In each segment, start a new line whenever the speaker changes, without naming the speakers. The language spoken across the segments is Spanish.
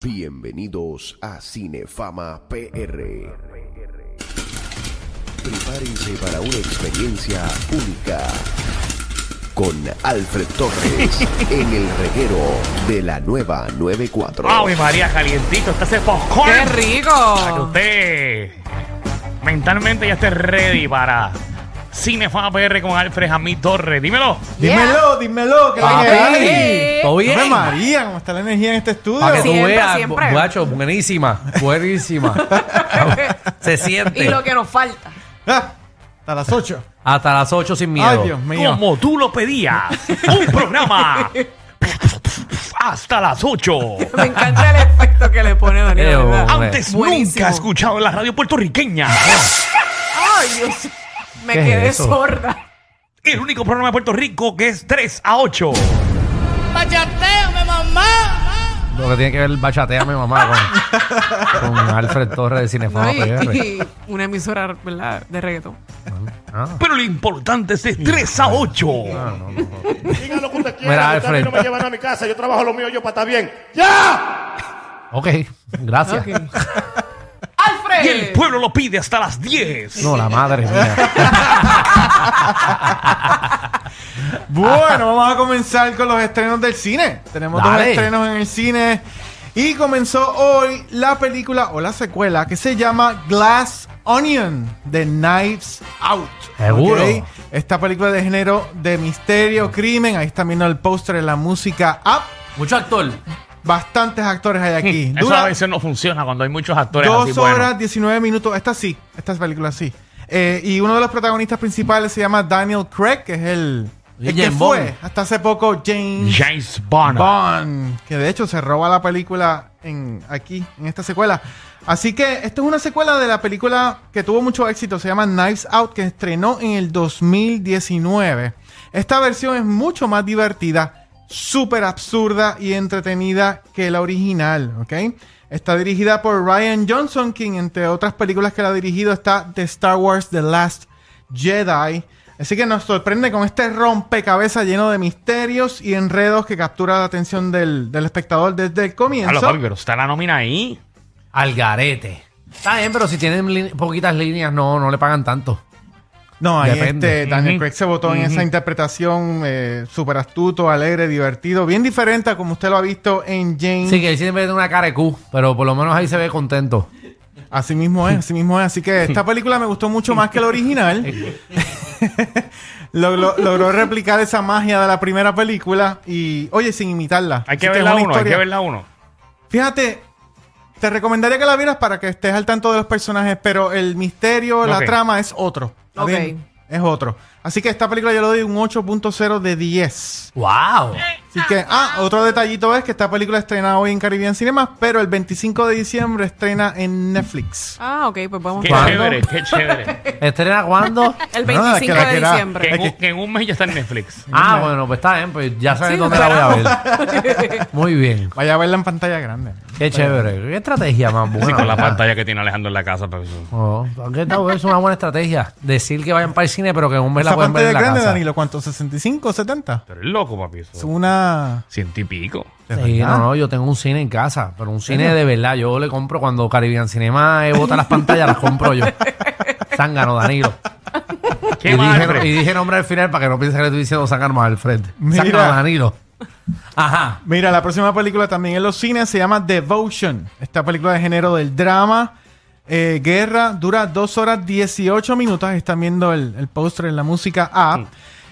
Bienvenidos a Cinefama PR. Prepárense para una experiencia única con Alfred Torres en el reguero de la nueva 94.
¡Ave María, calientito! ¡Está ese popcorn!
¡Qué
Para que
rico!
usted mentalmente ya esté ready para Cinefama PR con Alfred Jamí Torres. Dímelo.
Dímelo, dímelo,
Papi.
hay.
¿Todo bien?
Ave María, ¿cómo está la energía en este estudio?
Para que tú
Siempre,
veas,
siempre.
guacho, buenísima, buenísima. Se siente.
Y lo que nos falta.
Ah, hasta las 8.
Hasta las 8 sin miedo.
Ay, Dios mío.
Como tú lo pedías. Un programa hasta las 8.
Me encanta el efecto que le pone Daniel.
Eh,
¿verdad?
hombre.
Antes
Buenísimo.
nunca escuchado en la radio puertorriqueña.
Ay, Dios. Me
¿Qué es
quedé
eso?
sorda.
El único programa de Puerto Rico que es 3 a 8.
Lo que tiene que ver bachateame mamá con, con Alfred Torres de Cinefama
Ay,
PR.
y una emisora, ¿verdad? De reggaetón.
Ah,
Pero lo importante es de 3 a 8.
ah, no, no.
Digan lo que usted quiera.
Mira,
que ustedes a mí
Alfred.
no me llevan a mi casa. Yo trabajo lo mío yo para estar bien. ¡Ya!
Ok, gracias.
Ok.
El pueblo lo pide hasta las 10.
No, la madre mía.
Bueno, vamos a comenzar con los estrenos del cine. Tenemos
Dale.
dos estrenos en el cine. Y comenzó hoy la película o la secuela que se llama Glass Onion de Knives Out.
Seguro.
¿ok? Esta película de género de misterio, crimen. Ahí están viendo el póster en la música up.
Mucho actor.
Bastantes actores hay aquí.
Eso
Dura
a veces no funciona cuando hay muchos actores
Dos
así
horas,
buenos.
19 minutos. Esta sí, esta película sí. Eh, y uno de los protagonistas principales se llama Daniel Craig, que es el, que fue hasta hace poco James
James Bond.
Bond, que de hecho se roba la película en aquí, en esta secuela. Así que esto es una secuela de la película que tuvo mucho éxito, se llama Knives Out, que estrenó en el 2019. Esta versión es mucho más divertida, súper absurda y entretenida que la original, ¿ok? Está dirigida por Ryan Johnson, quien entre otras películas que la ha dirigido está The Star Wars The Last Jedi. Así que nos sorprende con este rompecabezas lleno de misterios y enredos que captura la atención del, del espectador desde el comienzo.
Claro, papi, pero está la nómina ahí.
Al garete. Está bien, pero si tienen poquitas líneas, no, no le pagan tanto.
No, ahí
Depende.
este, Daniel. Craig se votó en esa interpretación eh, súper astuto, alegre, divertido, bien diferente a como usted lo ha visto en James.
Sí, que él siempre tiene una cara de Q, pero por lo menos ahí se ve contento.
Así mismo es, así mismo es. Así que esta película me gustó mucho más que la original. Logró, logró replicar esa magia de la primera película y, oye, sin imitarla.
Hay que
Así
ver
es
la
una
uno, hay que ver la uno.
Fíjate, te recomendaría que la vieras para que estés al tanto de los personajes, pero el misterio, la
Ok.
trama es otro. ¿está
Ok.
bien? Es otro. Así que esta película yo le doy un 8.0 de 10.
¡Wow!
Así que, ah, otro detallito es que esta película estrena hoy en Caribbean Cinemas, pero el 25 de diciembre estrena en Netflix.
Ah, ok, pues vamos
Qué
¿Cuándo?
chévere, qué chévere.
¿Estrena cuándo?
El
No, es
25
que la
de
que era-
diciembre.
que, en un, que en un mes ya está en Netflix.
Ah, bueno, pues está bien, pues ya saben
Sí,
dónde la voy a ver. Muy bien.
Vaya a verla en pantalla grande.
Qué chévere. Qué estrategia más buena.
Sí, con la
¿verdad?
pantalla que tiene Alejandro en la casa. Pero eso-
Oh, aunque es una buena estrategia. Decir que vayan para el cine, pero que en un mes la
Esa
pueden ver
pantalla
en la
grande,
casa.
Danilo, ¿cuánto? ¿65 70?
Pero es loco, papi. Eso.
Es una...
Ciento y pico.
No, no, yo tengo un cine en casa, pero un cine de verdad. Yo le compro cuando Caribbean Cinema eh, bota las pantallas, las compro yo. Zángano, Danilo.
¿Qué
y, dije,
Alfred?
y dije nombre al final para que no piense que le estoy diciendo Zángano más al frente.
Mira.
Zángano, Danilo. Ajá.
Mira, la próxima película también en los cines se llama Devotion. Esta película de género del drama, eh, guerra, dura 2 horas 18 minutos. Están viendo el, el póster en la música app.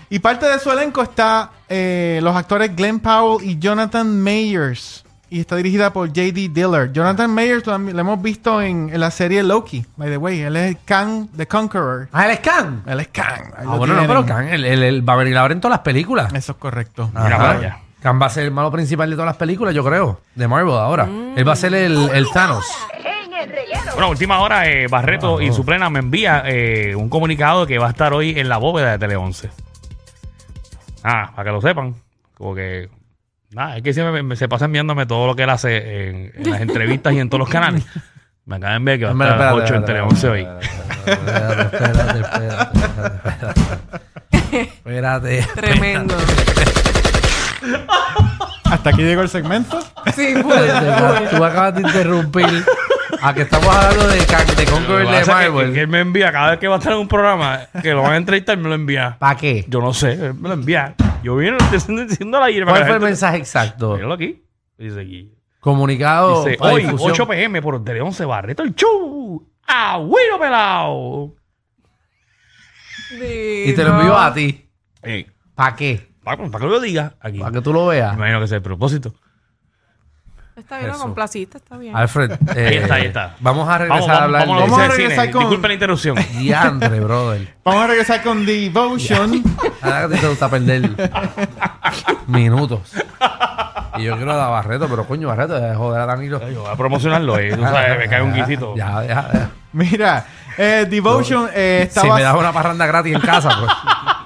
Y parte de su elenco está eh, los actores Glenn Powell y Jonathan Mayers. Y está dirigida por J.D. Dillard. Jonathan Mayers también lo hemos visto en, en la serie Loki, by the way. Él es el Kang the Conqueror.
Ah, el Scan.
Él es Kang. ahí
Ah, bueno, no, pero el, el va a venir a ver en todas las películas.
Eso es correcto.
Mira
Ajá.
para allá.
Khan va a ser el malo principal de todas las películas, yo creo. De Marvel ahora. Él va a ser el, el Thanos.
Bueno, última hora, eh, Barreto y Suplena me envía eh, un comunicado que va a estar hoy en la bóveda de Tele 11. Ah, para que lo sepan. Como que. Nada, es que siempre me- se pasa enviándome todo lo que él hace en, en las entrevistas y en todos los canales. Me acaban de enviar que va a estar 8 en Tele 11 hoy.
Espérate, espérate, espérate, espérate. Espérate.
Tremendo.
Hasta aquí llegó el segmento.
Sí, pues.
Tú acabas de interrumpir a que estamos hablando de, de
Lo
Conqueror
que
de
que,
Marvel.
que él me envía cada vez que va a estar en un programa que lo van a entrevistar, me lo envía.
¿Para qué?
Yo no sé, él me lo envía. Yo vine diciendo, diciendo la
¿Cuál fue el mensaje exacto?
Míralo aquí. Dice aquí.
Comunicado
Dice, hoy,
difusión.
8 pm por Tele 11 Barreto, el show. ¡Agüero pelado!
Y te lo envío a ti. ¿Para qué?
para, para que lo diga aquí.
Para que tú lo veas.
Me imagino que ese es el propósito.
Está bien, lo complaciste, está bien.
Alfred, eh,
Ahí está, ahí está.
Vamos a regresar
Vamos,
a
vamos,
hablar
vamos,
de
Vamos a
del cine.
regresar con-
Disculpen la interrupción.
diantre, brother.
Vamos a regresar con Devotion.
Ahora que a ti te gusta perder minutos. Y yo quiero dar a Barreto, pero coño, Barreto, deja de joder a Danilo.
Yo voy a promocionarlo, eh. Tú sabes, me cae un guisito.
Ya, ya, ya.
Mira, eh, Devotion eh,
Si
estaba...
me das una parranda gratis en casa, pues.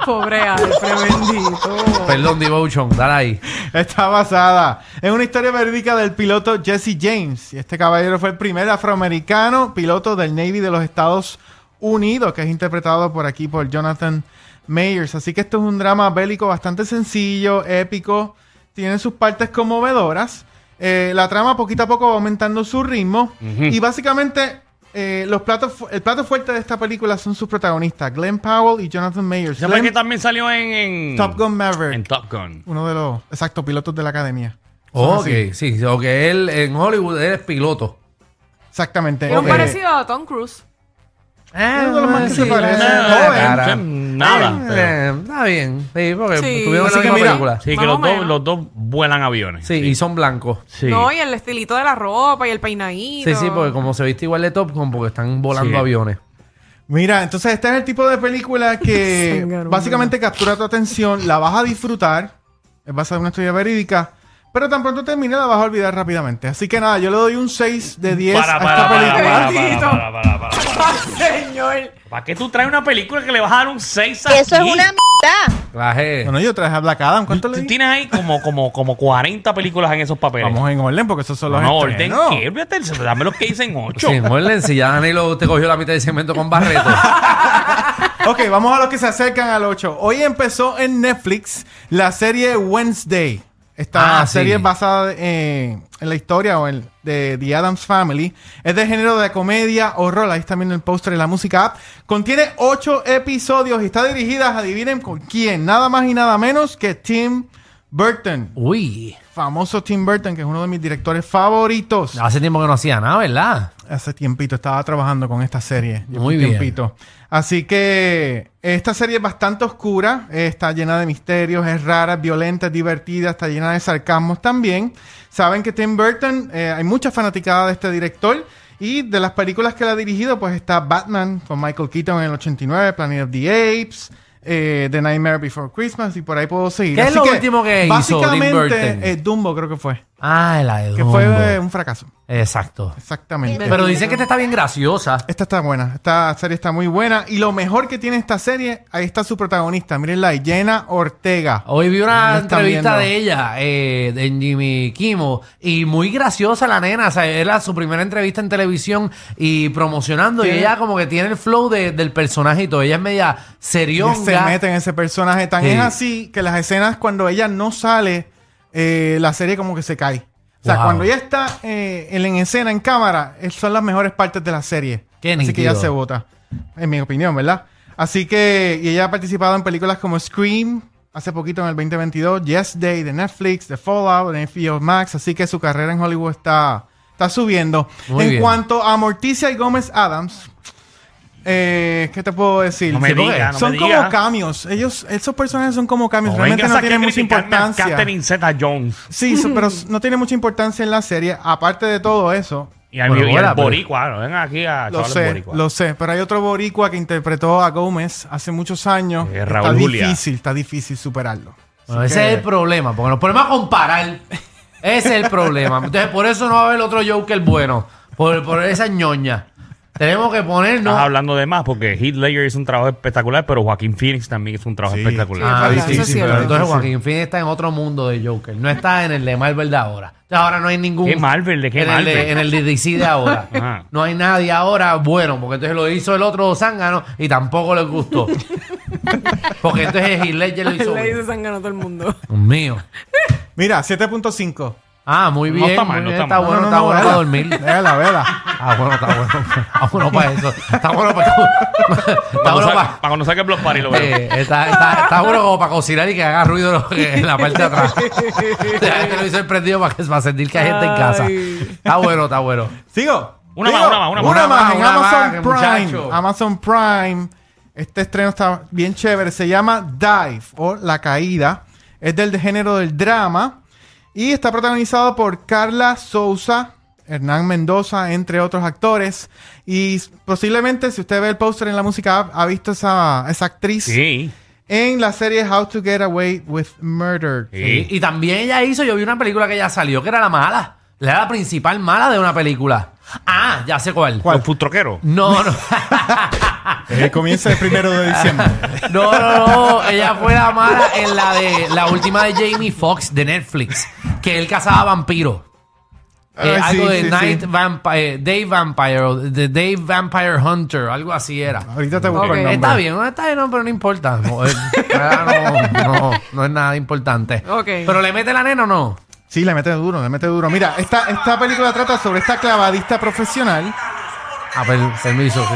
Pobre Alfred, bendito.
Perdón, Devotion, dale ahí.
Está basada en una historia verídica del piloto Jesse James. Y este caballero fue el primer afroamericano piloto del Navy de los Estados Unidos, que es interpretado por aquí por Jonathan Mayers. Así que esto es un drama bélico bastante sencillo, épico. Tiene sus partes conmovedoras. Eh, la trama poquito a poco va aumentando su ritmo. Y básicamente eh, los platos, fu- el plato fuerte de esta película son sus protagonistas, Glenn Powell y Jonathan Mayers.
¿Sabes
Glenn-
que también salió en, en
Top Gun Maverick.
En Top Gun.
Uno de los, exacto, pilotos de la academia.
Ok, sí, o que él en Hollywood él es piloto.
Exactamente.
Un
Eh,
parecido a Tom Cruise.
Eh,
uno de los más que se
sí,
parece.
nada,
Joven.
Nada,
Eh,
pero-
está bien. Sí, porque
Sí.
tuvieron
Así
la
que
misma
mira,
película.
Sí, que
Más
los
o
dos,
menos.
los dos vuelan aviones.
Sí, y son blancos.
Sí.
No, y el estilito de la ropa y el peinadito.
Sí, sí, porque como se viste igual de Top Gun, porque están volando
Sí.
aviones.
Mira, entonces este es el tipo de película que básicamente captura tu atención, la vas a disfrutar, es basada en una historia verídica, pero tan pronto termine la vas a olvidar rápidamente. Así que nada, yo le doy un 6 de 10
Para,
a
para,
esta
para,
película.
para, para, para, para, para, para.
Ay, señor.
¿Para qué tú traes una película que le vas a dar un 6 a
Eso es una mierda.
Traje.
Bueno, yo traje a Black Adam, ¿cuánto le
Tú
di?
tienes ahí como, como, como 40 películas en esos papeles.
Vamos en orden porque esos son los
no, orden
estrenos.
qué, olvídate, dame los que dicen 8.
Sí, muerden, si ya Danilo te cogió la mitad del segmento con Barreto.
Ok, vamos a los que se acercan al 8. Hoy empezó en Netflix la serie Wednesday. Esta
Ah,
serie
sí.
es basada eh, en la historia o en, de The Addams Family. Es de género de comedia, horror. Ahí está viendo el póster y la música app. Contiene 8 episodios y está dirigida, adivinen con quién. Nada más y nada menos que Tim Burton.
Uy,
Famoso Tim Burton, que es uno de mis directores favoritos.
hace tiempo que no hacía nada, ¿verdad?
Hace tiempito estaba trabajando con esta serie.
Muy bien.
tiempito. Así que esta serie es bastante oscura, está llena de misterios, es rara, es violenta, es divertida, está llena de sarcasmos también. Saben que Tim Burton, eh, hay mucha fanaticada de este director. Y de las películas que él ha dirigido, pues está Batman con Michael Keaton en el 89, Planet of the Apes, eh, The Nightmare Before Christmas y por ahí puedo seguir.
¿Qué es lo último que hizo Tim
básicamente, eh, Dumbo creo que fue,
Ah, la de
que
Dumbo.
fue eh, un fracaso.
Exacto.
Exactamente.
Pero dicen que esta está bien graciosa.
Esta está buena, esta serie está muy buena. Y lo mejor que tiene esta serie, ahí está su protagonista. Mírenla, Jenna Ortega.
Hoy vi una
están
entrevista
viendo.
de ella, eh, de Jimmy Kimmel, y muy graciosa la nena. O sea, era su primera entrevista en televisión y promocionando. Y
Sí.
ella como que tiene el flow de- del personaje y todo. Ella es media
Ella
serionga.
se mete en ese personaje. Tan
Sí.
es así que las escenas cuando ella no sale, eh, la serie como que se cae. O sea,
Wow.
cuando ella está eh, en, en escena, en cámara, es- son las mejores partes de la serie.
Qué
así que
nítido.
ella se vota, en mi opinión, ¿verdad? Así que, y ella ha participado en películas como Scream, hace poquito en el 2022, Yes Day de Netflix, The Fallout de HBO Max, así que su carrera en Hollywood está, está subiendo.
Muy
en
bien.
cuanto a Morticia y Gómez Adams, eh, ¿qué te puedo decir?
No me
Sí, porque
diga, no
son
me
como
diga.
cambios. Ellos, esos personajes son como cambios.
No
Realmente
vengas
no
aquí a
tienen mucha
criticarme a
importancia.
Catherine Zeta-Jones.
Sí, so- pero no tiene mucha importancia en la serie. Aparte de todo eso,
Y al,
Bueno,
y
pero-
boricua. No vengan aquí a
lo
chavales
sé,
boricua.
lo sé. Pero hay otro boricua que interpretó a Gómez hace muchos años.
Eh,
está
Raúl Julia.
difícil, está difícil superarlo.
Bueno,
Así
ese
que-
es el problema, porque nos ponemos a comparar. Ese es el problema. Entonces, por eso no va a haber otro Joker bueno. Por, por esa ñoña. Tenemos que ponernos.
Estás hablando de más porque Heath Ledger hizo un trabajo espectacular, pero Joaquín Phoenix también hizo un trabajo
Sí.
espectacular.
Ah,
eso cierto.
pero entonces. Joaquín Phoenix está en otro mundo de Joker. No está en el de Marvel de ahora. Entonces, ahora no hay ningún.
¿Qué Marvel? ¿De qué
en el de, en el de DC de ahora.
Ajá.
No hay nadie ahora bueno, porque entonces lo hizo el otro zángano y tampoco les gustó. porque entonces Heath Ledger lo hizo.
Le
bien.
dice sangano a todo el mundo.
Dios mío.
Mira, 7.5.
Ah, muy
No
bien.
está mal, no está
está
mal.
bueno,
No, no,
está
no,
bueno para dormir.
Vela, vela.
Ah, bueno, está bueno. Está bueno para eso. Está bueno para. Está bueno para.
para cuando saque el Block Party lo veo.
Eh, está, está, está bueno como para cocinar y que haga ruido en la parte de atrás. Deja el televisor prendido para, que, para sentir que hay gente en casa. Está bueno, está bueno.
¿Sigo?
Una
¿Sigo?
más, una más, una más.
Una más en Amazon Prime.
muchacho.
Amazon Prime. Este estreno está bien chévere. Se llama Dive o La Caída. Es del género del drama. Y está protagonizado por Carla Souza, Hernán Mendoza, entre otros actores. Y posiblemente, si usted ve el póster en la música, app, ha visto esa, esa actriz
Sí.
en la serie How to Get Away with Murder.
Sí.
Y también ella hizo, yo vi una película que ya salió, que era la mala. Era la principal mala de una película. Ah, ya sé cuál.
¿Cuál?
Troqueros.
No, no.
Eh, comienza el primero de diciembre.
No, no, no. Ella fue la mala en la de la última de Jamie Foxx de Netflix, que él cazaba vampiros. Eh,
Ah,
algo
sí,
de
sí,
Night
sí.
Vampire, Day Vampire, o de Day Vampire Hunter, algo así era.
Ahorita te busco
Ok.
el nombre.
Está bien, no está bien, no, pero no importa. No, eh, no, no, no es nada importante. Pero le mete la nena o no?
Sí, le mete duro, le mete duro. Mira, esta, esta película trata sobre esta clavadista profesional.
Ah, per- permiso, sí.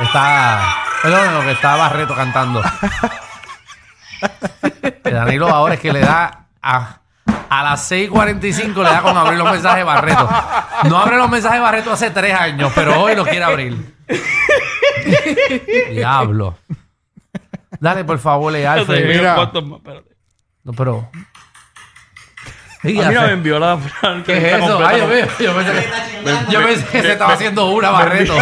Está. Perdón, lo que está Barreto cantando. Danilo ahora es que le da a, a las 6.45 le da con abrir los mensajes Barreto. No abre los mensajes Barreto hace tres años, pero hoy los quiere abrir. Diablo. Dale, por favor, le Alfred.
Mira.
¿Cuántos más? Espérate.
No, pero.
A mí no me envió la
¿Qué es eso?
completa
Ay, yo,
con-
veo, yo pensé que, yo pensé que se estaba haciendo una, Barreto.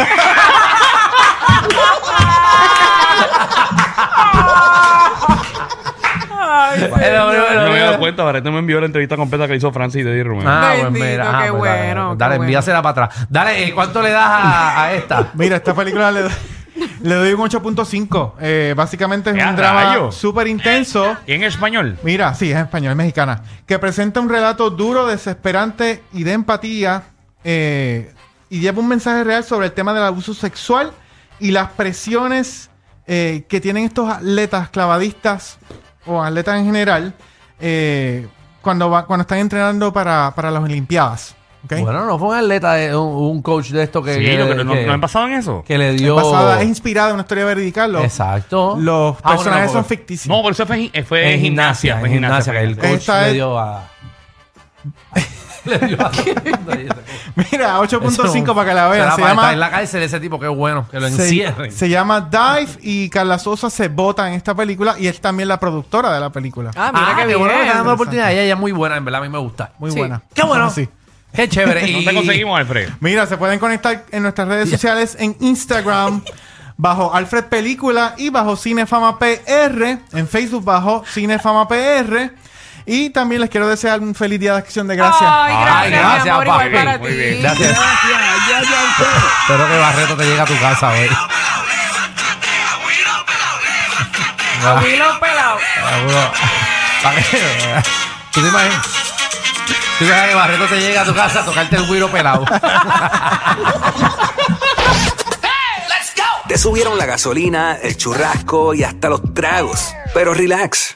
Ay,
Pero,
señor.
pero,
No me había dado cuenta, Barreto me envió la entrevista completa que hizo Francis de Di Romero.
Ah, pues
Bendito,
mira.
qué
ah, pues
bueno,
dale,
qué
Dale,
bueno.
envíasela para atrás. Dale, eh, ¿cuánto le das a, a esta?
Mira, esta película le, le doy un 8.5. Eh, básicamente es
¡Ya,
un drama
rayos!
súper intenso.
¿Y en español?
Mira, sí, es español, es mexicana. Que presenta un relato duro, desesperante y de empatía. eh, y lleva un mensaje real sobre el tema del abuso sexual y las presiones eh, que tienen estos atletas clavadistas o atletas en general eh, cuando, va- cuando están entrenando para, para las Olimpiadas.
Bueno, no fue un atleta, de- un, un coach de esto que,
Sí,
que,
lo que, no,
que-
¿no han pasado en eso?
que le
Es
dio.
es inspirada en una historia verídica. Los,
Exacto.
los
Ah, bueno,
personajes
no,
son
porque-
ficticios.
No, por eso fue, fue
en
gimnasia. Fue
en gimnasia, que el coach
Esta
le dio a. le dio a.
Mira, 8.5
Eso-
para que la vean.
será
Se
para
llama,
estar en la cárcel ese tipo, qué bueno, que lo encierren.
se, se llama Dive y Carla Sosa se vota en esta película y es también la productora de la película.
Ah, mira
Ah,
qué
qué
bien.
bueno que dando la oportunidad. Ella, ella es muy buena, en verdad, a mí me gusta.
Muy
Sí.
buena.
Qué bueno.
Sí.
Qué chévere. y
¿Dónde conseguimos, Alfred?
Mira, se pueden conectar en nuestras redes sociales en Instagram bajo Alfred Película y bajo Cinefama PR, en Facebook bajo Cinefama PR. Y también les quiero desear un feliz día de acción de gracias.
Ay, gracias,
Ay, gracias,
mi amor,
papi.
igual para
Muy
ti.
bien.
Gracias. Espero que Barreto te llegue a tu casa hoy.
Huilo pelado.
Seguro. ¿Para qué? ¿Tú te imaginas? ¿Tú te imaginas que Barreto te llega a tu casa a tocarte el güiro pelado?
Te subieron la gasolina, el churrasco y hasta los tragos. Pero relax,